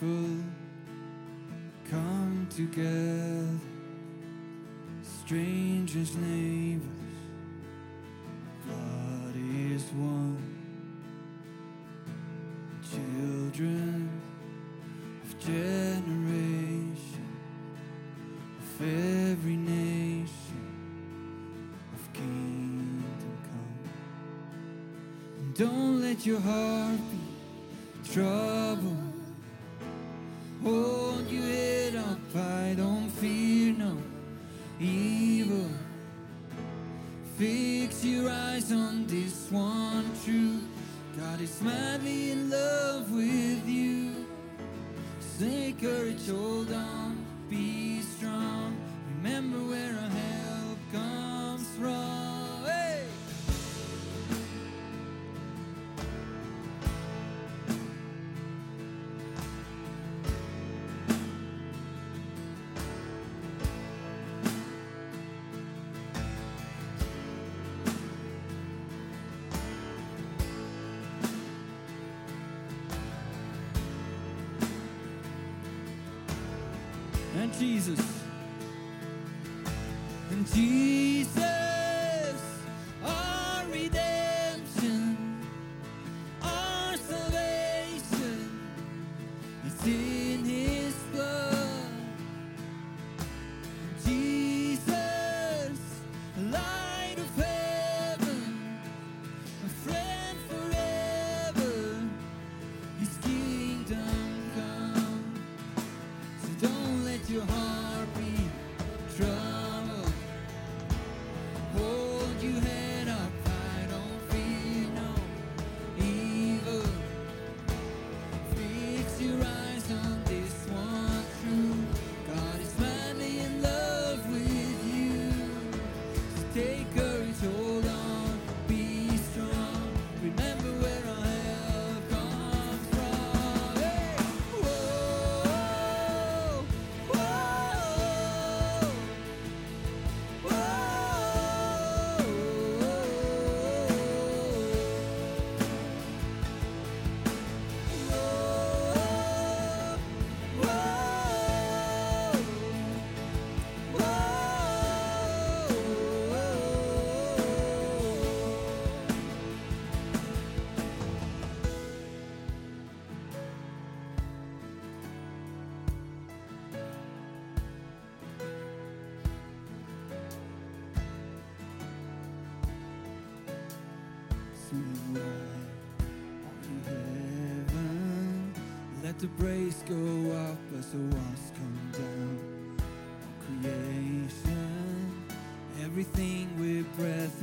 people come together, strangers, neighbors, God is one. Children of generation, of every nation, of kingdom come. And don't let your heart be troubled. Ooh. the brace go up as the walls come down on creation. Everything with breath.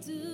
Take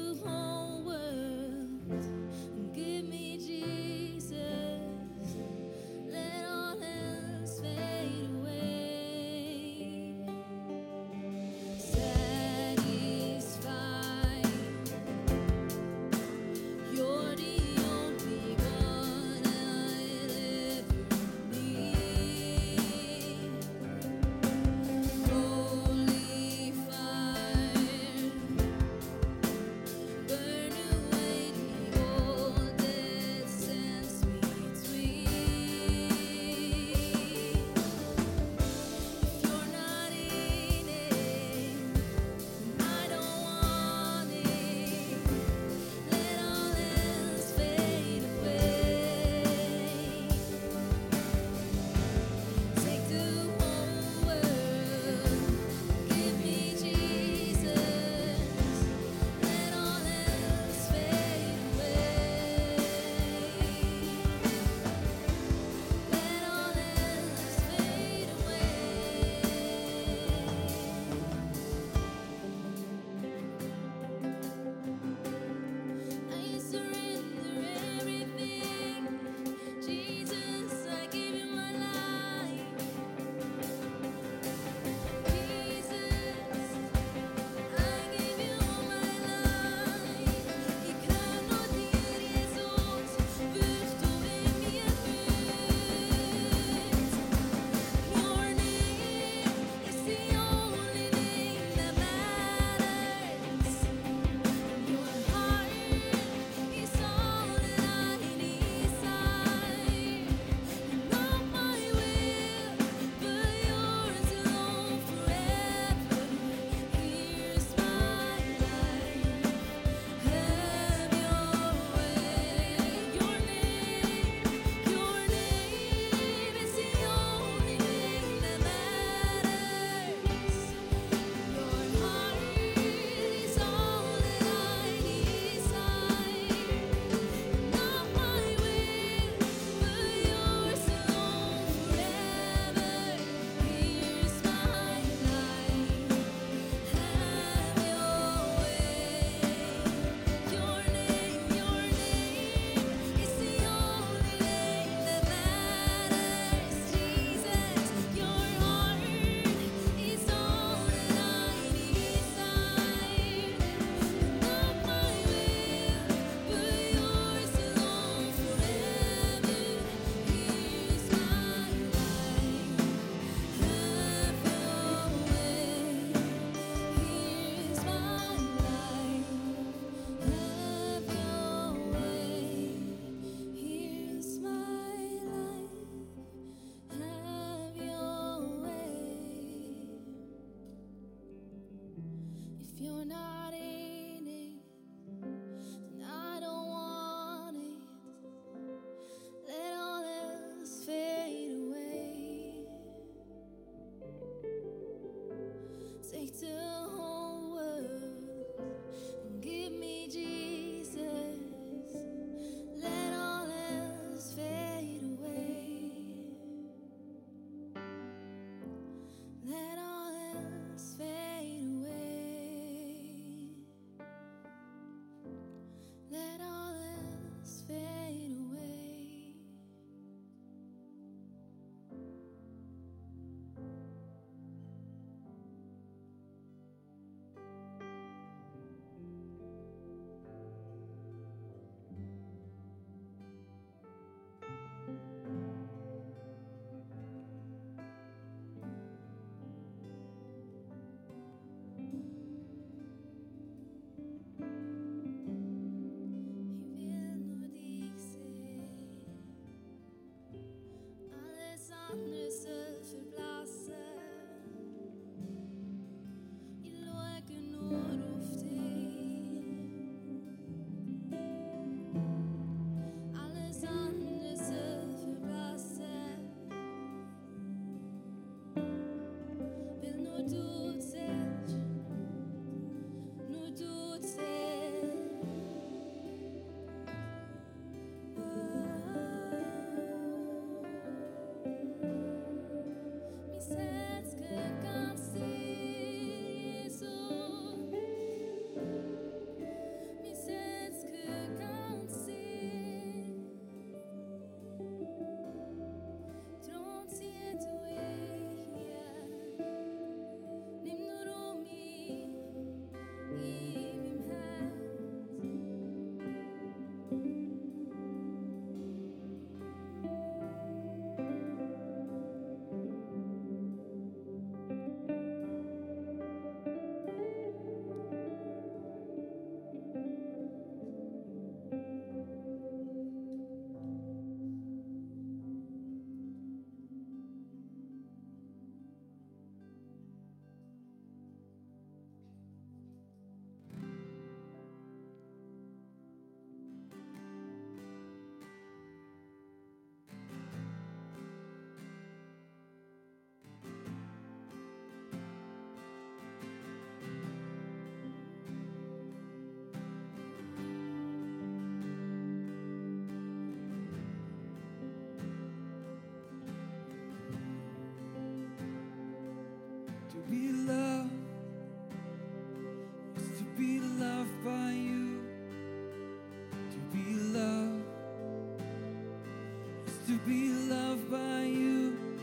to be loved by you.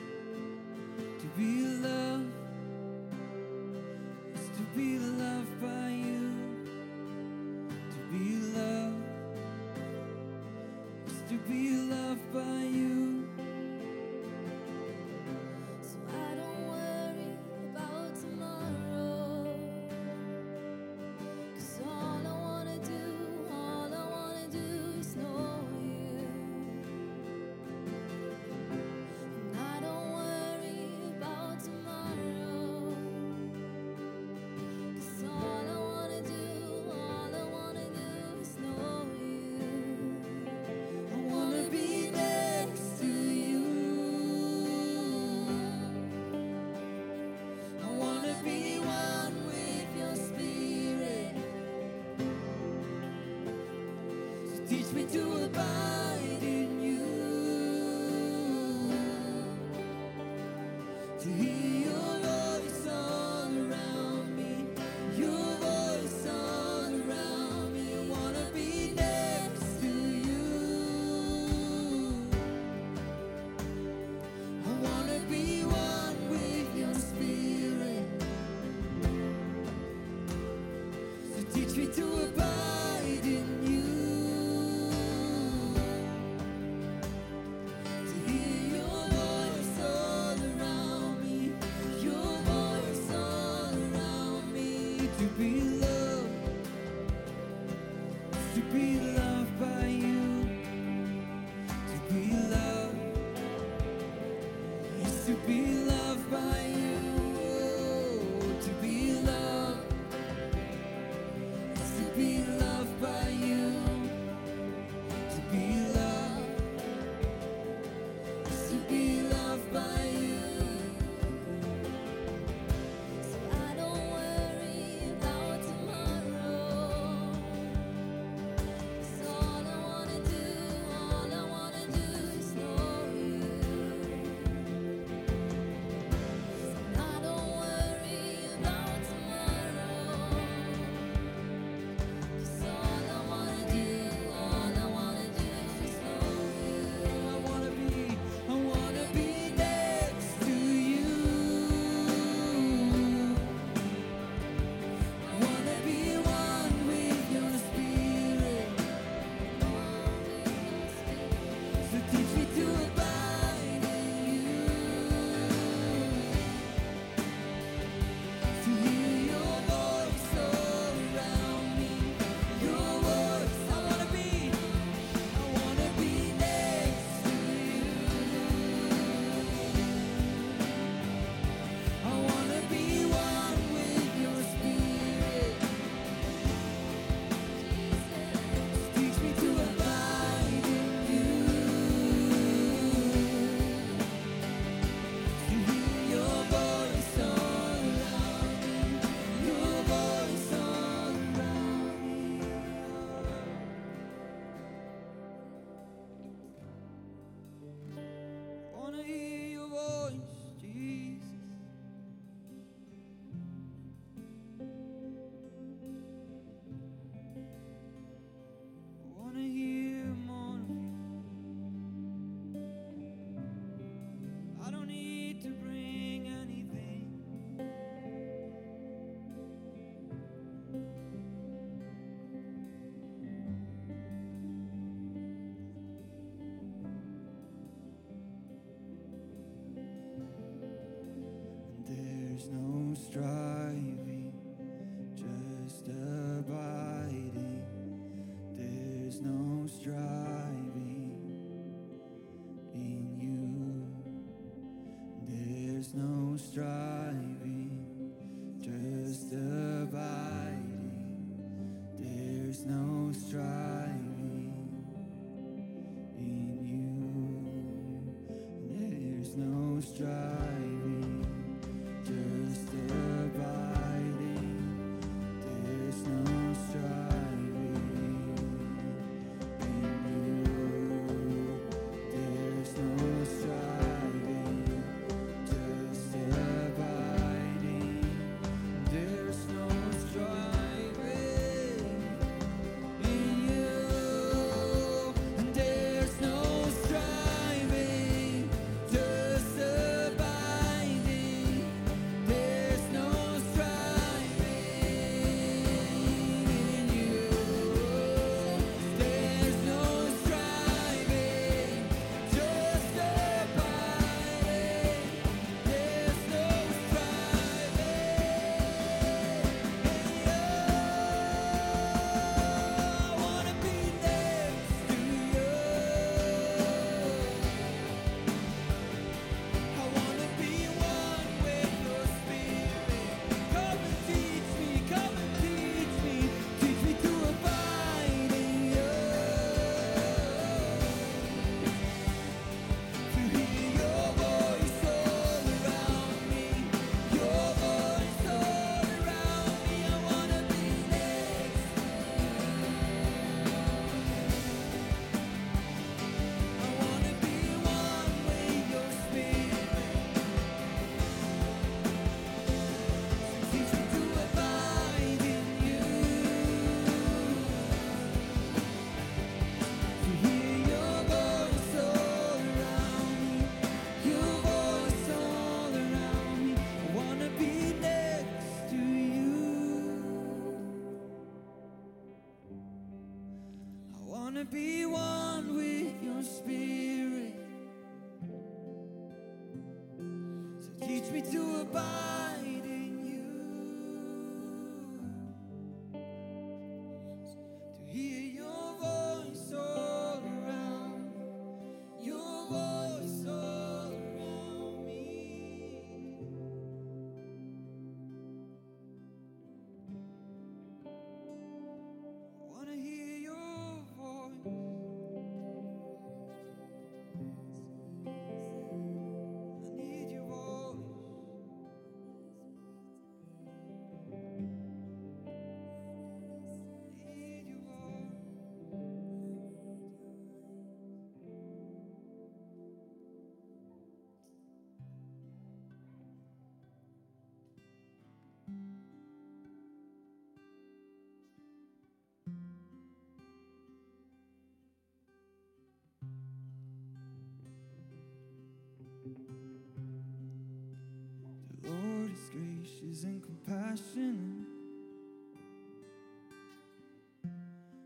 No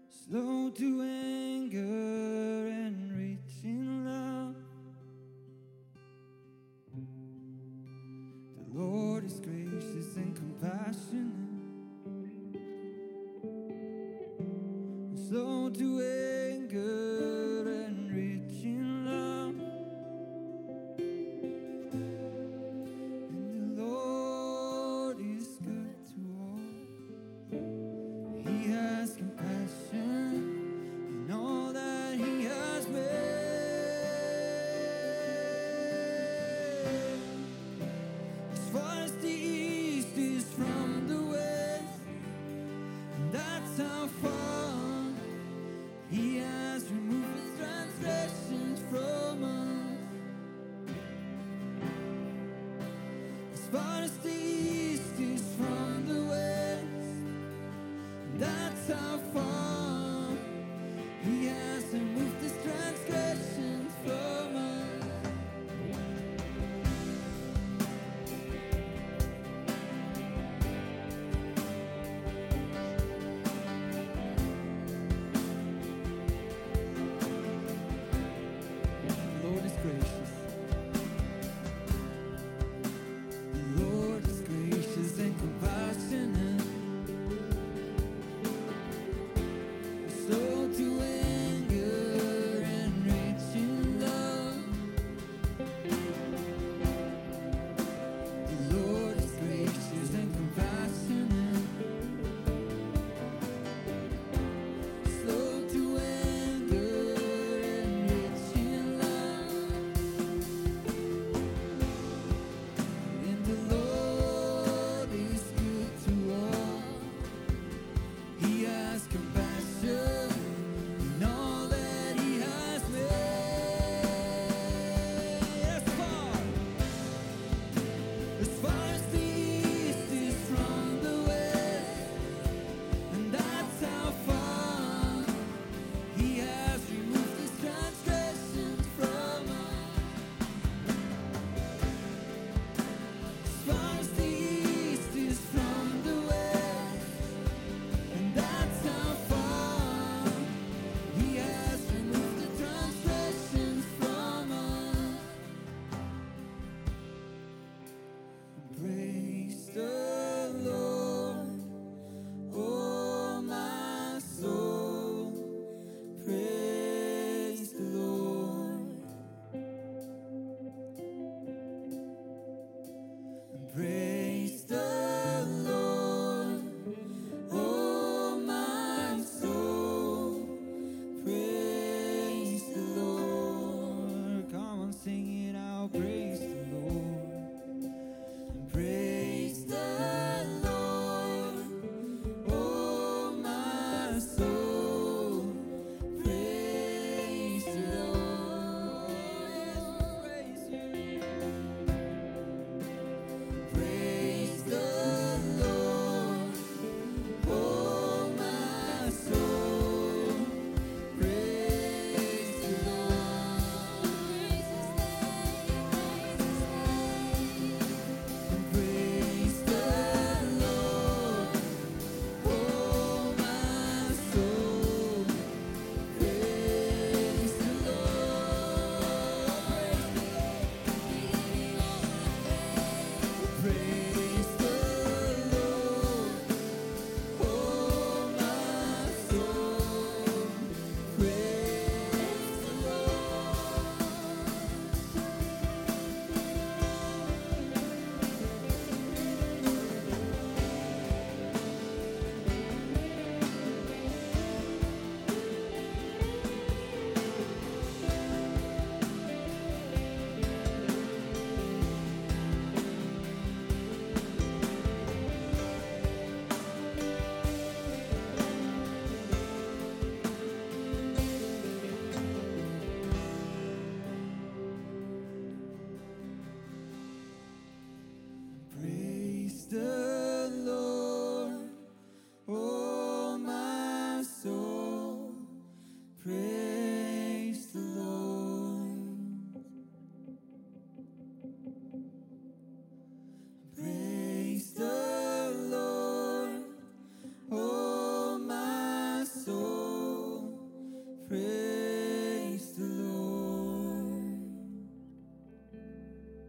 slow to anger He